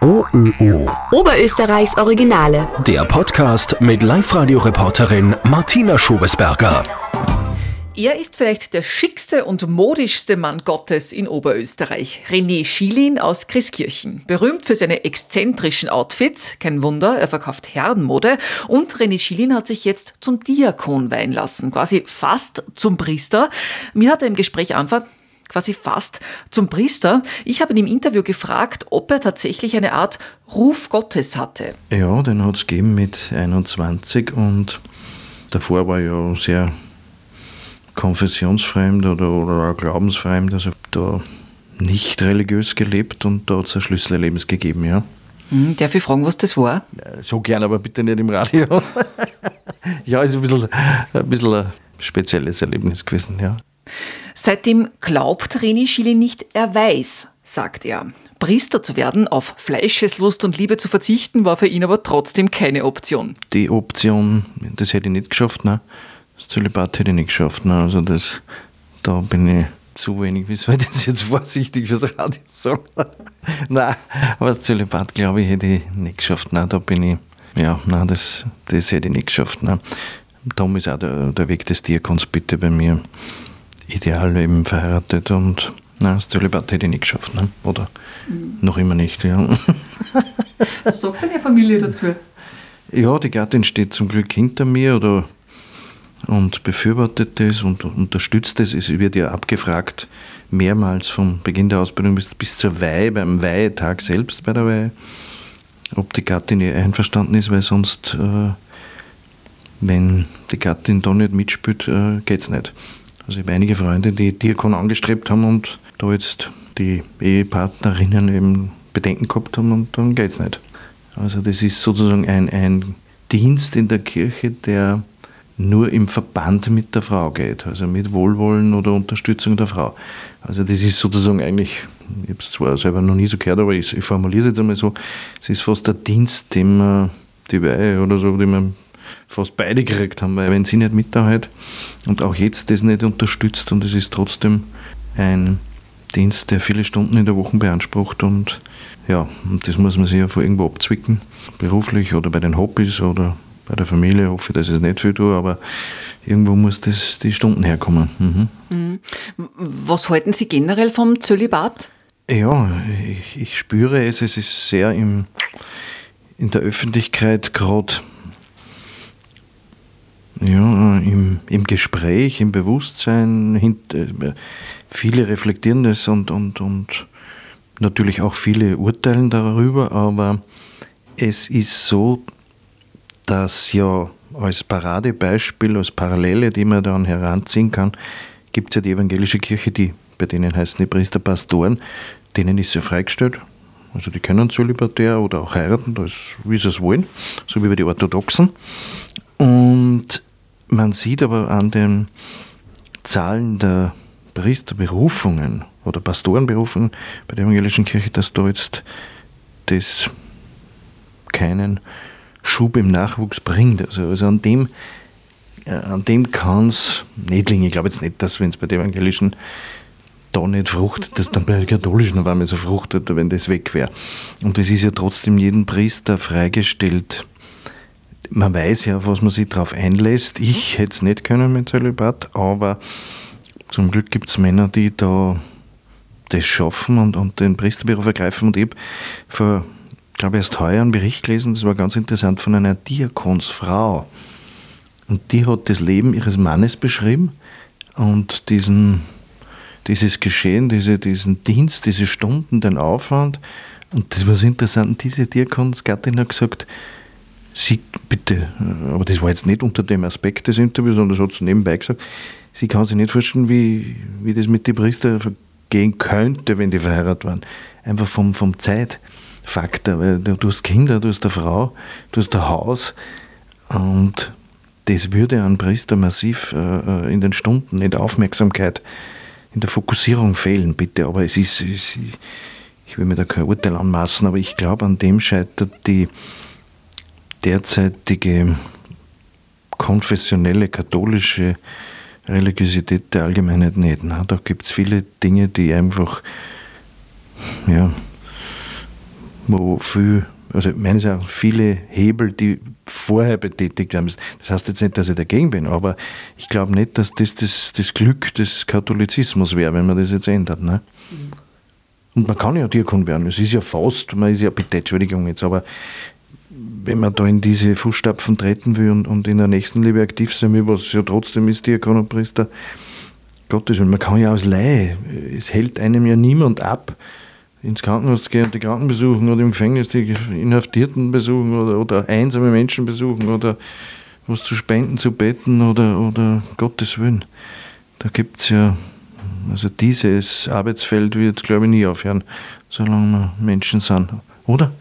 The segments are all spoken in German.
OÖO. Oberösterreichs Originale. Der Podcast mit Live-Radio-Reporterin Martina Schobesberger. Er ist vielleicht der schickste und modischste Mann Gottes in Oberösterreich. René Schielin aus Christkirchen. Berühmt für seine exzentrischen Outfits. Kein Wunder, er verkauft Herrenmode. Und René Schielin hat sich jetzt zum Diakon weihen lassen. Quasi fast zum Priester. Mir hat er im Gespräch anfangen, quasi fast zum Priester. Ich habe ihn im Interview gefragt, ob er tatsächlich eine Art Ruf Gottes hatte. Ja, den hat es gegeben mit 21 und davor war ich ja sehr konfessionsfremd oder, oder auch glaubensfremd. Also da nicht religiös gelebt und da hat es ein Schlüsselerlebnis gegeben, ja. Hm, darf ich fragen, was das war? So gern, aber bitte nicht im Radio. ja, ist ein bisschen, ein bisschen ein spezielles Erlebnis gewesen, ja. Seitdem glaubt René Schiele nicht, er weiß, sagt er. Priester zu werden, auf Fleischeslust und Liebe zu verzichten, war für ihn aber trotzdem keine Option. Die Option, das hätte ich nicht geschafft, ne? Das Zölibat hätte ich nicht geschafft, ne? Also das, da bin ich zu wenig, wie soll ich das jetzt vorsichtig fürs Radio sagen? nein, aber das Zölibat, glaube ich, hätte ich nicht geschafft. Nein, da bin ich, ja, nein, das, das hätte ich nicht geschafft. Nein. Darum ist auch der, der Weg des Diakons bitte bei mir ideal eben verheiratet und nein, das Zölibat hätte ich nicht geschafft. Ne? Oder mhm. noch immer nicht, ja. Was sagt deine Familie dazu? Ja, die Gattin steht zum Glück hinter mir oder und befürwortet das und unterstützt es. Es wird ja abgefragt, mehrmals vom Beginn der Ausbildung bis, bis zur Weihe, beim Weihetag selbst bei der Weihe, ob die Gattin ihr einverstanden ist, weil sonst, äh, wenn die Gattin da nicht mitspielt, äh, geht es nicht. Also ich habe einige Freunde, die Diakon angestrebt haben und da jetzt die Ehepartnerinnen eben Bedenken gehabt haben und dann geht es nicht. Also das ist sozusagen ein, ein Dienst in der Kirche, der nur im Verband mit der Frau geht, also mit Wohlwollen oder Unterstützung der Frau. Also das ist sozusagen eigentlich, ich habe es zwar selber noch nie so gehört, aber ich, ich formuliere es jetzt einmal so, es ist fast der Dienst, den man die Weihe oder so, die man fast beide gekriegt haben, weil wenn sie nicht mithält und auch jetzt das nicht unterstützt und es ist trotzdem ein Dienst, der viele Stunden in der Woche beansprucht und ja, und das muss man sich ja von irgendwo abzwicken, beruflich oder bei den Hobbys oder bei der Familie, ich hoffe, dass ich es nicht viel tue, aber irgendwo muss das die Stunden herkommen. Mhm. mhm. Was halten Sie generell vom Zölibat? Ja, ich, ich spüre es, es ist sehr im, in der Öffentlichkeit gerade ja, im, im Gespräch, im Bewusstsein, hint, äh, viele reflektieren das und, und, und natürlich auch viele urteilen darüber, aber es ist so, dass ja als Paradebeispiel, als Parallele, die man dann heranziehen kann, gibt es ja die evangelische Kirche, die bei denen heißen die Priester Pastoren, denen ist ja freigestellt. Also die können zölibatär oder auch heiraten, das, wie sie es wollen, so wie bei den Orthodoxen. Und man sieht aber an den Zahlen der Priesterberufungen oder Pastorenberufungen bei der evangelischen Kirche, dass da jetzt das keinen Schub im Nachwuchs bringt. Also, also an dem, äh, an dem kann es nicht liegen. Ich glaube jetzt nicht, dass wenn es bei der evangelischen da nicht fruchtet, dass dann bei der katholischen auf einmal so fruchtet, wenn das weg wäre. Und es ist ja trotzdem jedem Priester freigestellt, man weiß ja, was man sich darauf einlässt. Ich hätte es nicht können mit Zölibat, aber zum Glück gibt es Männer, die da das schaffen und, und den Priesterberuf ergreifen. Und ich habe vor, glaube erst heuer einen Bericht gelesen, das war ganz interessant, von einer Diakonsfrau. Und die hat das Leben ihres Mannes beschrieben und diesen, dieses Geschehen, diese, diesen Dienst, diese Stunden, den Aufwand. Und das war so interessant, diese Diakonsgattin hat gesagt, Sie bitte, aber das war jetzt nicht unter dem Aspekt des Interviews, sondern das hat sie nebenbei gesagt, sie kann sich nicht vorstellen, wie, wie das mit den Priestern gehen könnte, wenn die verheiratet waren. Einfach vom, vom Zeitfaktor, weil du hast Kinder, du hast eine Frau, du hast ein Haus und das würde an Priester massiv äh, in den Stunden, in der Aufmerksamkeit, in der Fokussierung fehlen, bitte. Aber es ist, ich will mir da kein Urteil anmaßen, aber ich glaube, an dem scheitert die derzeitige konfessionelle katholische Religiosität der Allgemeinheit nicht. Ne? Da gibt es viele Dinge, die einfach, ja, wo viel, also meines Erachtens viele Hebel, die vorher betätigt werden. Das heißt jetzt nicht, dass ich dagegen bin, aber ich glaube nicht, dass das, das das Glück des Katholizismus wäre, wenn man das jetzt ändert. Ne? Mhm. Und man kann ja Diakon werden. Es ist ja fast, man ist ja, bitte, Entschuldigung jetzt, aber wenn man da in diese Fußstapfen treten will und, und in der Nächstenliebe aktiv sein will, was ja trotzdem ist, Diakon und Priester, Gottes Willen, man kann ja aus Laie, es hält einem ja niemand ab, ins Krankenhaus zu gehen und die Kranken besuchen oder im Gefängnis die Inhaftierten besuchen oder, oder einsame Menschen besuchen oder was zu spenden, zu beten oder, oder Gottes Willen. Da gibt es ja, also dieses Arbeitsfeld wird, glaube ich, nie aufhören, solange wir Menschen sind. Oder?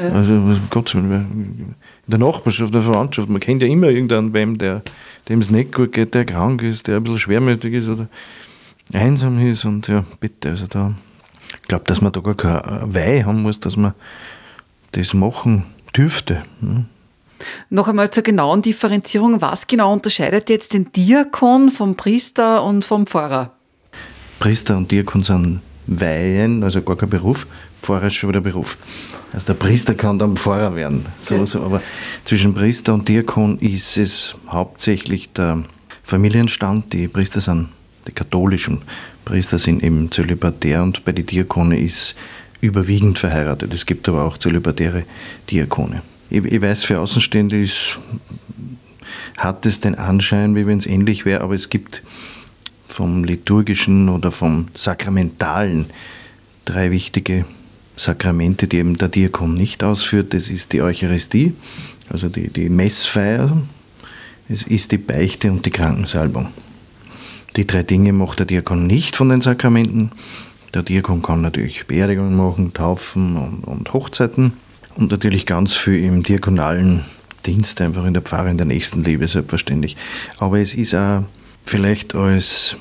Ja. Also, Gottes Willen, in der Nachbarschaft, der Verwandtschaft, man kennt ja immer irgendeinen, wem, der, dem es nicht gut geht, der krank ist, der ein bisschen schwermütig ist oder einsam ist und ja, bitte, also da ich glaube, dass man da gar keine Weih haben muss, dass man das machen dürfte. Hm. Noch einmal zur genauen Differenzierung. Was genau unterscheidet jetzt den Diakon vom Priester und vom Pfarrer? Priester und Diakon sind Weihen, also gar kein Beruf. Pfarrer ist schon wieder Beruf. Also der Priester kann dann Pfarrer werden. So, okay. so. Aber zwischen Priester und Diakon ist es hauptsächlich der Familienstand. Die Priester sind die katholischen Priester sind eben zölibatär und bei den Diakone ist überwiegend verheiratet. Es gibt aber auch zölibatäre Diakone. Ich, ich weiß, für Außenstehende ist, hat es den Anschein, wie wenn es ähnlich wäre, aber es gibt vom liturgischen oder vom sakramentalen drei wichtige Sakramente, die eben der Diakon nicht ausführt. Das ist die Eucharistie, also die, die Messfeier, es ist die Beichte und die Krankensalbung. Die drei Dinge macht der Diakon nicht von den Sakramenten. Der Diakon kann natürlich Beerdigungen machen, Taufen und, und Hochzeiten und natürlich ganz viel im diakonalen Dienst, einfach in der Pfarre, in der Nächstenliebe, selbstverständlich. Aber es ist auch vielleicht als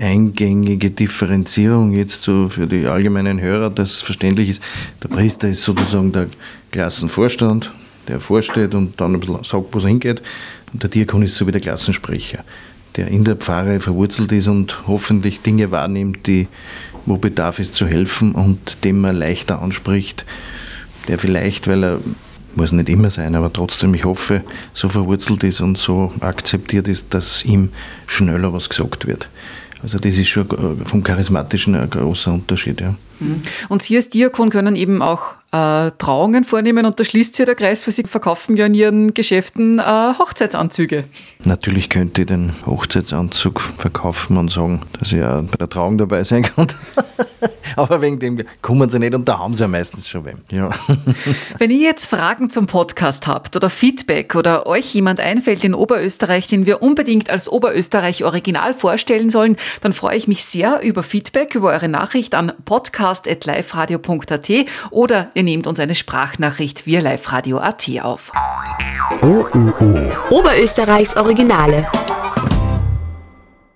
eingängige Differenzierung jetzt so für die allgemeinen Hörer, dass verständlich ist, der Priester ist sozusagen der Klassenvorstand, der vorsteht und dann ein bisschen sagt, wo es hingeht. Und der Diakon ist so wie der Klassensprecher der in der Pfarre verwurzelt ist und hoffentlich Dinge wahrnimmt, die, wo Bedarf ist zu helfen und dem man leichter anspricht, der vielleicht, weil er, muss nicht immer sein, aber trotzdem, ich hoffe, so verwurzelt ist und so akzeptiert ist, dass ihm schneller was gesagt wird. Also das ist schon vom Charismatischen ein großer Unterschied. Ja. Mhm. Und Sie als Diakon können eben auch äh, Trauungen vornehmen und da schließt sich der Kreis, weil Sie verkaufen ja in Ihren Geschäften äh, Hochzeitsanzüge. Natürlich könnte ich den Hochzeitsanzug verkaufen und sagen, dass ich auch bei der Trauung dabei sein kann. Aber wegen dem kommen sie nicht und da haben sie ja meistens schon wem. Ja. Wenn ihr jetzt Fragen zum Podcast habt oder Feedback oder euch jemand einfällt in Oberösterreich, den wir unbedingt als Oberösterreich Original vorstellen sollen, dann freue ich mich sehr über Feedback, über eure Nachricht an podcast.liferadio.at oder ihr nehmt uns eine Sprachnachricht via liveradio.at auf. OÖO. Oberösterreichs Originale.